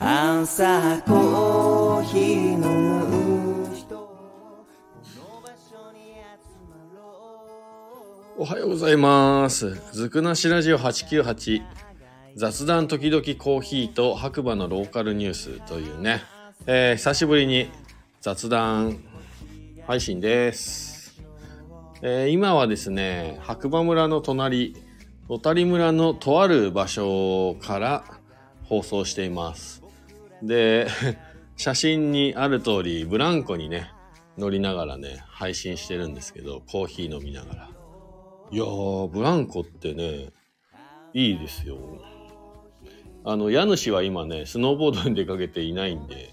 朝コーヒー飲む人おはようございます。ずくなしラジオ898雑談時々コーヒーと白馬のローカルニュースというね、えー久しぶりに雑談配信です。えー今はですね、白馬村の隣、小谷村のとある場所から放送しています。で、写真にある通り、ブランコにね、乗りながらね、配信してるんですけど、コーヒー飲みながら。いやー、ブランコってね、いいですよ。あの、家主は今ね、スノーボードに出かけていないんで、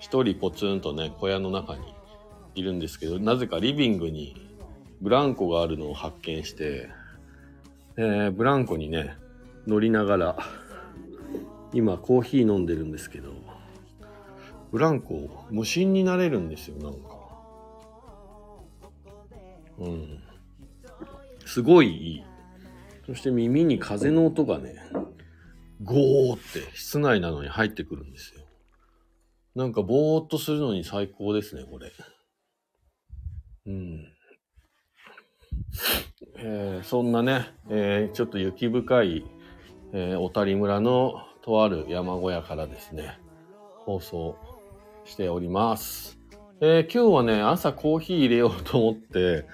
一人ポツンとね、小屋の中にいるんですけど、なぜかリビングにブランコがあるのを発見して、えーブランコにね、乗りながら、今コーヒー飲んでるんですけど、ブランコ無心になれるんですよ、なんか。うん。すごいいい。そして耳に風の音がね、ゴーって室内なのに入ってくるんですよ。なんかぼーっとするのに最高ですね、これ。うん。えーそんなね、えーちょっと雪深い、えー小谷村のとある山小屋からですね、放送しております。えー今日はね、朝コーヒー入れようと思って、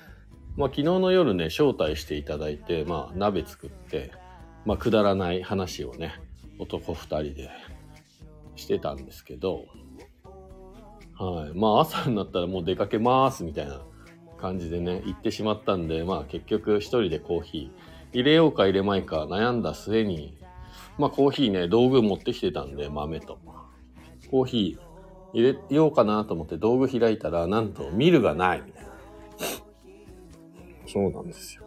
まあ、昨日の夜ね、招待していただいて、まあ、鍋作って、まあ、くだらない話をね、男二人でしてたんですけど、はい。まあ、朝になったらもう出かけますみたいな感じでね、行ってしまったんで、まあ、結局一人でコーヒー入れようか入れまいか悩んだ末に、まあ、コーヒーね、道具持ってきてたんで、豆と。コーヒー入れようかなと思って道具開いたら、なんとミルがないみたいな。そうなんですよ。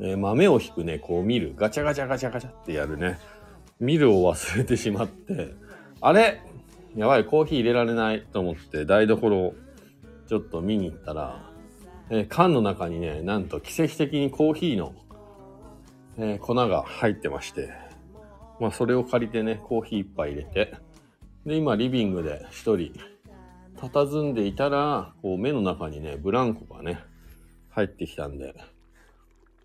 えー豆を引くね、こう見る。ガチャガチャガチャガチャってやるね。見るを忘れてしまって、あれ？やばい、コーヒー入れられないと思って台所をちょっと見に行ったら、えー缶の中にね、なんと奇跡的にコーヒーの、えー粉が入ってまして、まあそれを借りてね、コーヒー一杯入れて、で、今リビングで一人、佇んでいたら、こう目の中にね、ブランコがね、入ってきたんで、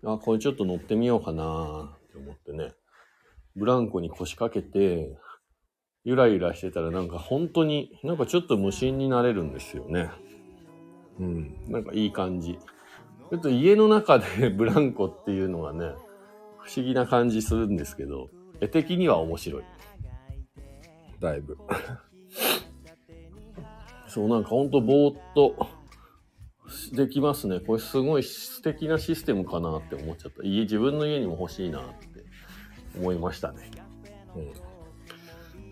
あ、これちょっと乗ってみようかなって思ってね、ブランコに腰掛けて、ゆらゆらしてたらなんか本当に、なんかちょっと無心になれるんですよね。うん、なんかいい感じ。ちょっと家の中で ブランコっていうのがね、不思議な感じするんですけど、絵的には面白い。だいぶ。そう、なんかほんとぼーっとできますね。これすごい素敵なシステムかなって思っちゃった。家、自分の家にも欲しいなって思いましたね。うん。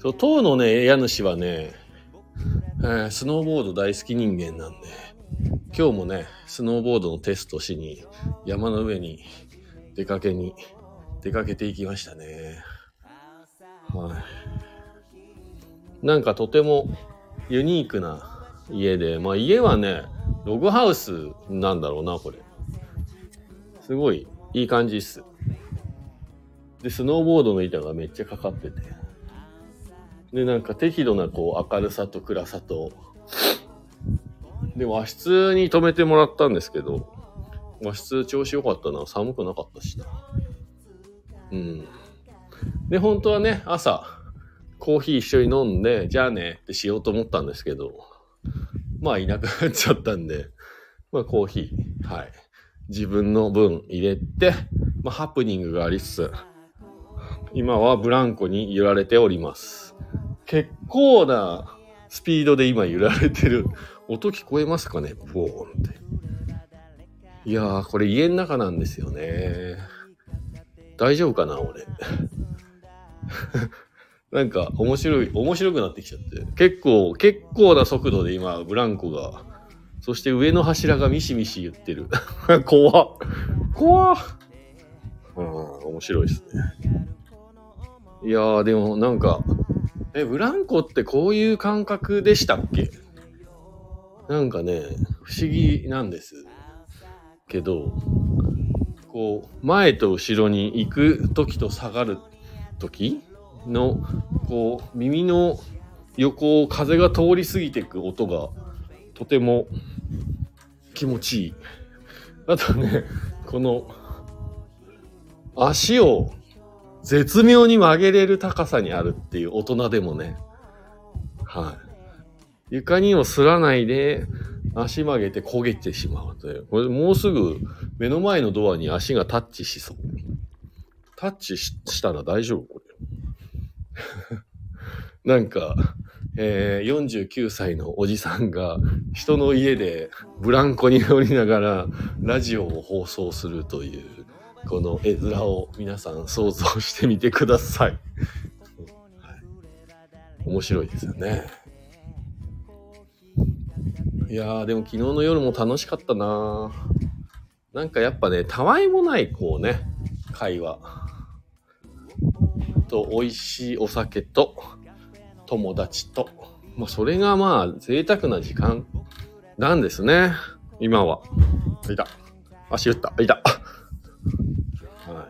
そう、当のね、家主はね、えースノーボード大好き人間なんで、今日もね、スノーボードのテストしに山の上に出かけに出かけていきましたね。はい。なんかとてもユニークな家で、まあ家はね、ログハウスなんだろうな、これ。すごいいい感じっす。で、スノーボードの板がめっちゃかかってて。で、なんか適度なこう明るさと暗さと、で、和室に泊めてもらったんですけど、和室調子良かったな。寒くなかったしな。うん。で、本当はね、朝、コーヒー一緒に飲んで、じゃあねってしようと思ったんですけど、まあいなくなっちゃったんで、まあコーヒー、はい。自分の分入れて、まあハプニングがありつつ、今はブランコに揺られております。結構なスピードで今揺られてる。音聞こえますかね？ポーンって。いやー、これ家の中なんですよね。大丈夫かな俺？なんか面白い、面白くなってきちゃって。結構、結構な速度で今、ブランコが。そして上の柱がミシミシ言ってる。怖っ。怖っ。うん、面白いですね。いやー、でもなんか、え、ブランコってこういう感覚でしたっけ？なんかね、不思議なんです。けど、こう、前と後ろに行く時と下がる時のこう耳の横を風が通り過ぎていく音がとても気持ちいい。あとね、この足を絶妙に曲げれる高さにあるっていう大人でもね、はい。床にもすらないで足曲げて焦げてしまうという。これもうすぐ目の前のドアに足がタッチしそう。タッチしたら大丈夫？なんか、えー、49歳のおじさんが人の家でブランコに乗りながらラジオを放送するというこの絵面を皆さん想像してみてください。はい、面白いですよね。いやでも昨日の夜も楽しかったななんかやっぱね、たわいもないこうね、会話。と、美味しいお酒と、友達と。まあ、それがまあ、贅沢な時間なんですね。今は。いた。足打った。いた。は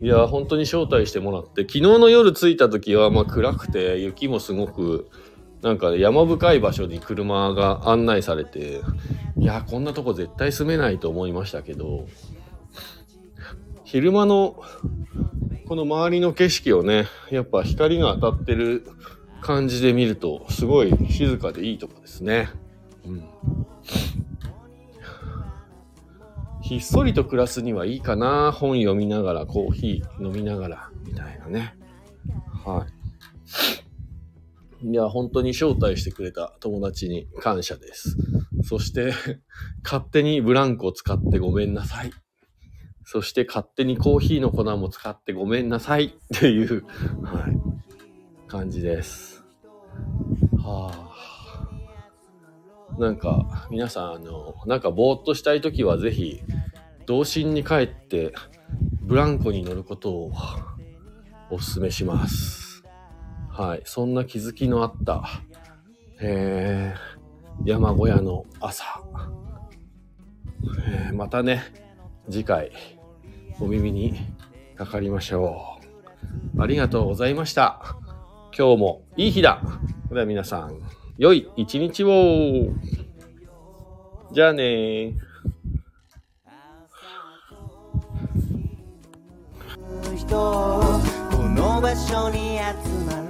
い。いや、本当に招待してもらって、昨日の夜着いた時は、まあ暗くて、雪もすごく、なんか山深い場所に車が案内されて、いや、こんなとこ絶対住めないと思いましたけど、昼間のこの周りの景色をね、やっぱ光が当たってる感じで見ると、すごい静かでいいとこですね。うん。ひっそりと暮らすにはいいかな。本読みながら、コーヒー飲みながら、みたいなね。はい。いや、本当に招待してくれた友達に感謝です。そして、勝手にブランコを使ってごめんなさい。そして勝手にコーヒーの粉も使ってごめんなさいっていう、はい、感じです。はあ。なんか、皆さん、あの、なんかぼーっとしたいときはぜひ、童心に帰ってブランコに乗ることをお勧めします。はい。そんな気づきのあった、えー、山小屋の朝。えー、またね、次回、お耳にかかりましょう。ありがとうございました。今日もいい日だ。では皆さん、良い一日を。じゃあねこの場所に集まる